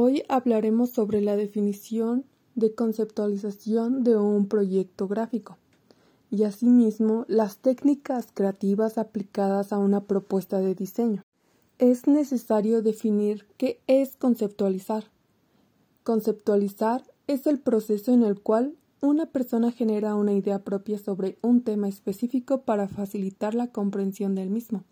Hoy hablaremos sobre la definición de conceptualización de un proyecto gráfico y asimismo las técnicas creativas aplicadas a una propuesta de diseño. Es necesario definir qué es conceptualizar. Conceptualizar es el proceso en el cual una persona genera una idea propia sobre un tema específico para facilitar la comprensión del mismo.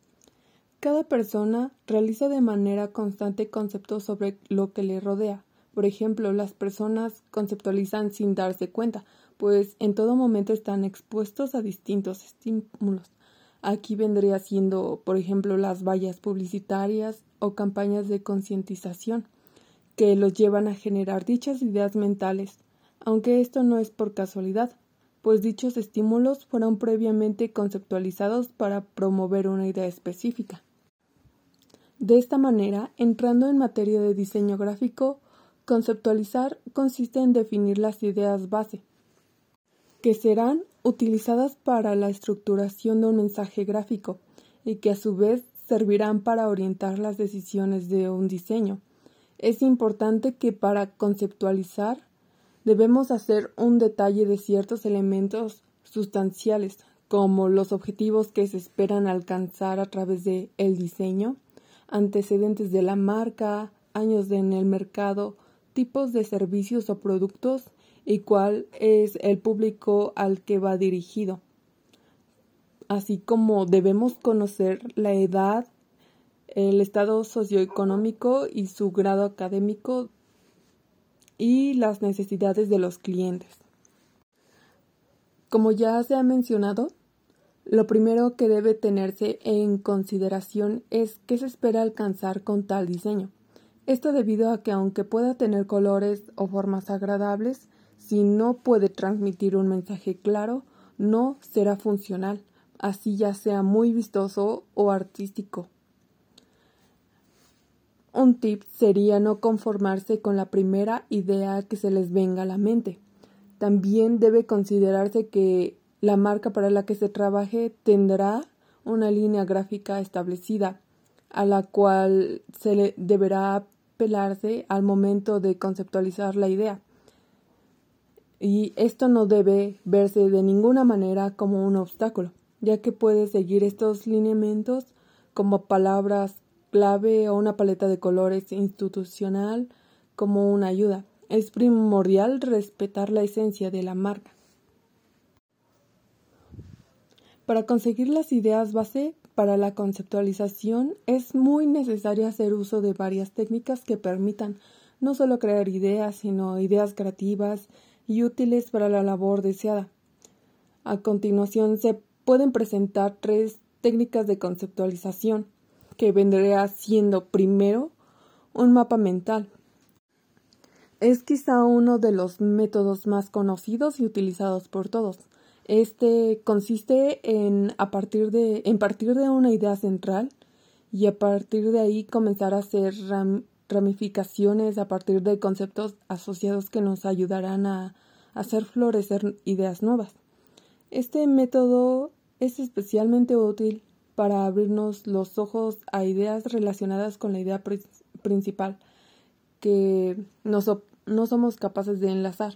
Cada persona realiza de manera constante conceptos sobre lo que le rodea. Por ejemplo, las personas conceptualizan sin darse cuenta, pues en todo momento están expuestos a distintos estímulos. Aquí vendría siendo, por ejemplo, las vallas publicitarias o campañas de concientización que los llevan a generar dichas ideas mentales, aunque esto no es por casualidad, pues dichos estímulos fueron previamente conceptualizados para promover una idea específica. De esta manera, entrando en materia de diseño gráfico, conceptualizar consiste en definir las ideas base, que serán utilizadas para la estructuración de un mensaje gráfico y que a su vez servirán para orientar las decisiones de un diseño. Es importante que para conceptualizar debemos hacer un detalle de ciertos elementos sustanciales, como los objetivos que se esperan alcanzar a través de el diseño, antecedentes de la marca, años en el mercado, tipos de servicios o productos y cuál es el público al que va dirigido. Así como debemos conocer la edad, el estado socioeconómico y su grado académico y las necesidades de los clientes. Como ya se ha mencionado, lo primero que debe tenerse en consideración es qué se espera alcanzar con tal diseño. Esto debido a que aunque pueda tener colores o formas agradables, si no puede transmitir un mensaje claro, no será funcional, así ya sea muy vistoso o artístico. Un tip sería no conformarse con la primera idea que se les venga a la mente. También debe considerarse que la marca para la que se trabaje tendrá una línea gráfica establecida, a la cual se le deberá apelarse al momento de conceptualizar la idea. Y esto no debe verse de ninguna manera como un obstáculo, ya que puede seguir estos lineamientos como palabras clave o una paleta de colores institucional como una ayuda. Es primordial respetar la esencia de la marca. Para conseguir las ideas base para la conceptualización es muy necesario hacer uso de varias técnicas que permitan no solo crear ideas, sino ideas creativas y útiles para la labor deseada. A continuación se pueden presentar tres técnicas de conceptualización, que vendría siendo primero un mapa mental. Es quizá uno de los métodos más conocidos y utilizados por todos. Este consiste en a partir de en partir de una idea central y a partir de ahí comenzar a hacer ramificaciones a partir de conceptos asociados que nos ayudarán a hacer florecer ideas nuevas. Este método es especialmente útil para abrirnos los ojos a ideas relacionadas con la idea principal que no somos capaces de enlazar.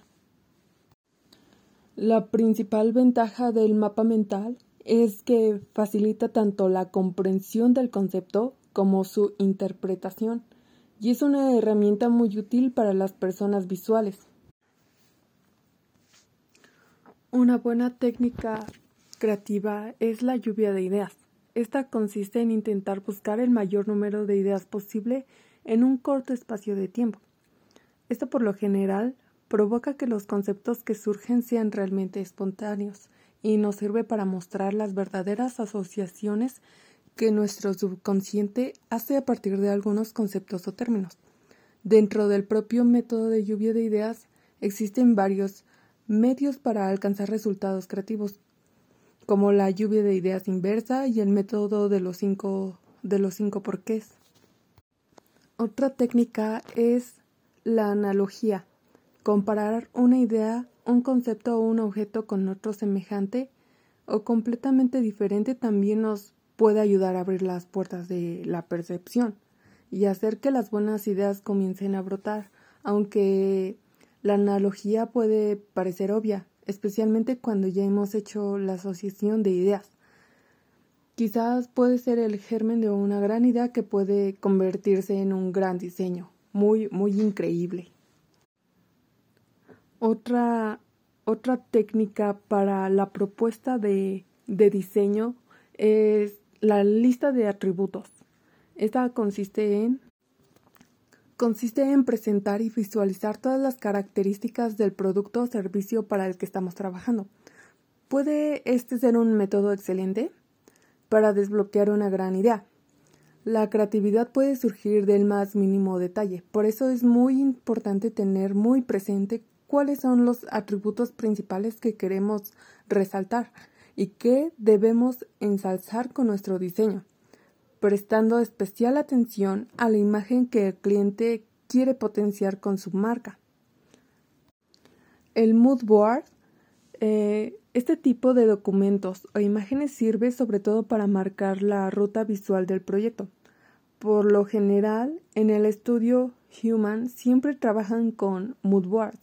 La principal ventaja del mapa mental es que facilita tanto la comprensión del concepto como su interpretación y es una herramienta muy útil para las personas visuales. Una buena técnica creativa es la lluvia de ideas. Esta consiste en intentar buscar el mayor número de ideas posible en un corto espacio de tiempo. Esto por lo general provoca que los conceptos que surgen sean realmente espontáneos y nos sirve para mostrar las verdaderas asociaciones que nuestro subconsciente hace a partir de algunos conceptos o términos. Dentro del propio método de lluvia de ideas existen varios medios para alcanzar resultados creativos, como la lluvia de ideas inversa y el método de los cinco, de los cinco porqués. Otra técnica es la analogía, comparar una idea, un concepto o un objeto con otro semejante o completamente diferente también nos puede ayudar a abrir las puertas de la percepción, y hacer que las buenas ideas comiencen a brotar, aunque la analogía puede parecer obvia, especialmente cuando ya hemos hecho la asociación de ideas. Quizás puede ser el germen de una gran idea que puede convertirse en un gran diseño, muy, muy increíble. Otra, otra técnica para la propuesta de, de diseño es la lista de atributos. Esta consiste en consiste en presentar y visualizar todas las características del producto o servicio para el que estamos trabajando. ¿Puede este ser un método excelente para desbloquear una gran idea? La creatividad puede surgir del más mínimo detalle, por eso es muy importante tener muy presente cuáles son los atributos principales que queremos resaltar y que debemos ensalzar con nuestro diseño prestando especial atención a la imagen que el cliente quiere potenciar con su marca. El mood board, eh, este tipo de documentos o imágenes sirve sobre todo para marcar la ruta visual del proyecto. Por lo general, en el estudio Human siempre trabajan con mood boards,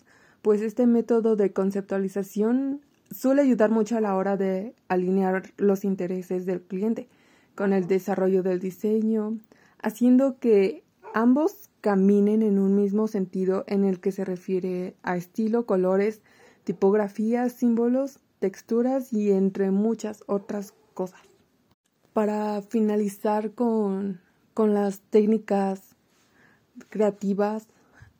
pues este método de conceptualización suele ayudar mucho a la hora de alinear los intereses del cliente con el desarrollo del diseño, haciendo que ambos caminen en un mismo sentido en el que se refiere a estilo, colores, tipografías, símbolos, texturas y entre muchas otras cosas. Para finalizar con, con las técnicas creativas,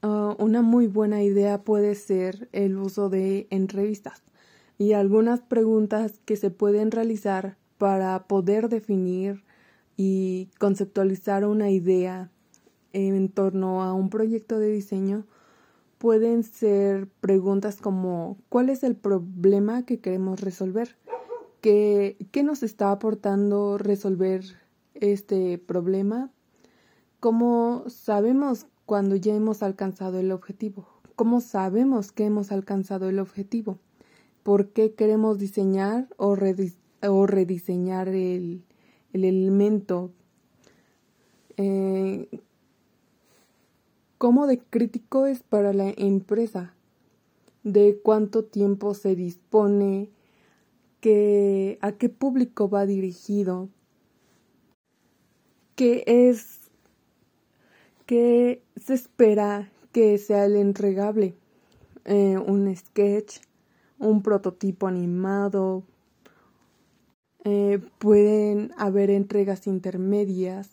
ah, una muy buena idea puede ser el uso de entrevistas y algunas preguntas que se pueden realizar para poder definir y conceptualizar una idea en torno a un proyecto de diseño pueden ser preguntas como ¿cuál es el problema que queremos resolver? ¿Qué, qué nos está aportando resolver este problema? ¿Cómo sabemos cuando ya hemos alcanzado el objetivo? ¿Cómo sabemos que hemos alcanzado el objetivo? ¿Por qué queremos diseñar o, rediseñar el, elemento. Eh, ¿Cómo de crítico es para la empresa? ¿De cuánto tiempo se dispone? Que, ¿A qué público va dirigido? ¿Qué es? ¿Qué se espera que sea el entregable? Eh, ¿Un sketch? ¿Un prototipo animado? Eh, pueden haber entregas intermedias.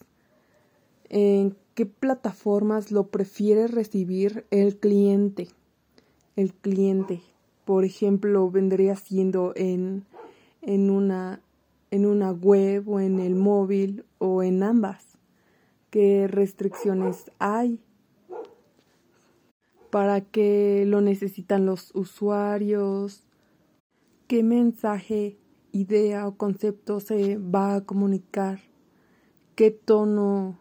¿En qué plataformas lo prefiere recibir el cliente? El cliente, por ejemplo, vendría siendo en, en, una, en una web o en el móvil o en ambas. ¿Qué restricciones hay? ¿Para qué lo necesitan los usuarios? ¿Qué mensaje idea o concepto se va a comunicar, qué tono,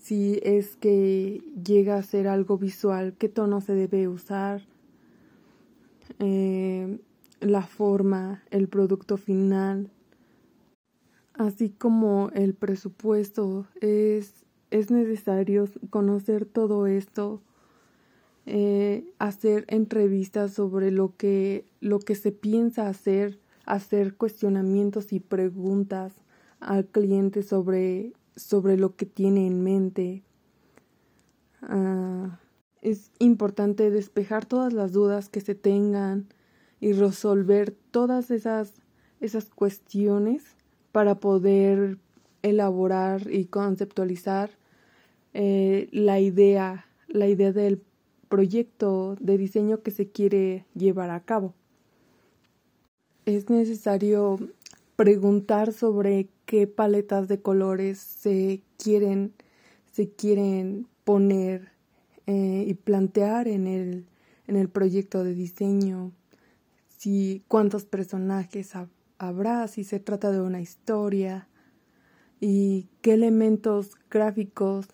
si es que llega a ser algo visual, qué tono se debe usar, eh, la forma, el producto final, así como el presupuesto. Es, es necesario conocer todo esto. Eh, hacer entrevistas sobre lo que, lo que se piensa hacer hacer cuestionamientos y preguntas al cliente sobre, sobre lo que tiene en mente. Ah, es importante despejar todas las dudas que se tengan y resolver todas esas, esas cuestiones para poder elaborar y conceptualizar eh, la idea, la idea del proyecto de diseño que se quiere llevar a cabo. Es necesario preguntar sobre qué paletas de colores se quieren, se quieren poner eh, y plantear en el, en el proyecto de diseño, si cuántos personajes habrá, si se trata de una historia y qué elementos gráficos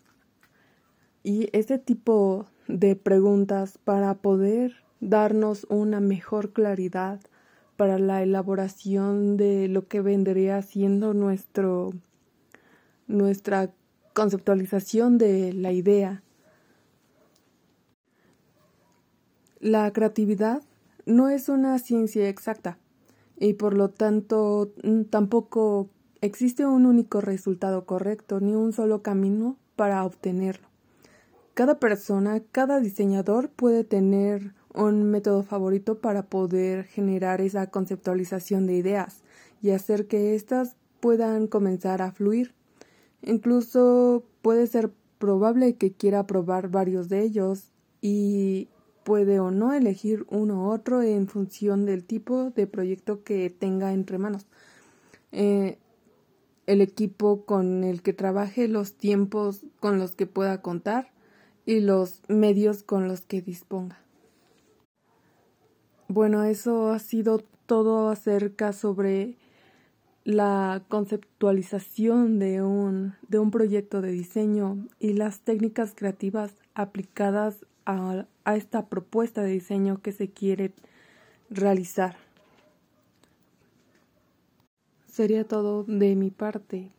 y ese tipo de preguntas para poder darnos una mejor claridad para la elaboración de lo que vendría siendo nuestro nuestra conceptualización de la idea. La creatividad no es una ciencia exacta y por lo tanto mm, tampoco existe un único resultado correcto ni un solo camino para obtenerlo. Cada persona, cada diseñador puede tener un método favorito para poder generar esa conceptualización de ideas y hacer que éstas puedan comenzar a fluir. Incluso puede ser probable que quiera probar varios de ellos y puede o no elegir uno u otro en función del tipo de proyecto que tenga entre manos. Eh, el equipo con el que trabaje, los tiempos con los que pueda contar y los medios con los que disponga. Bueno, eso ha sido todo acerca sobre la conceptualización de un, de un proyecto de diseño y las técnicas creativas aplicadas a, a esta propuesta de diseño que se quiere realizar. Sería todo de mi parte.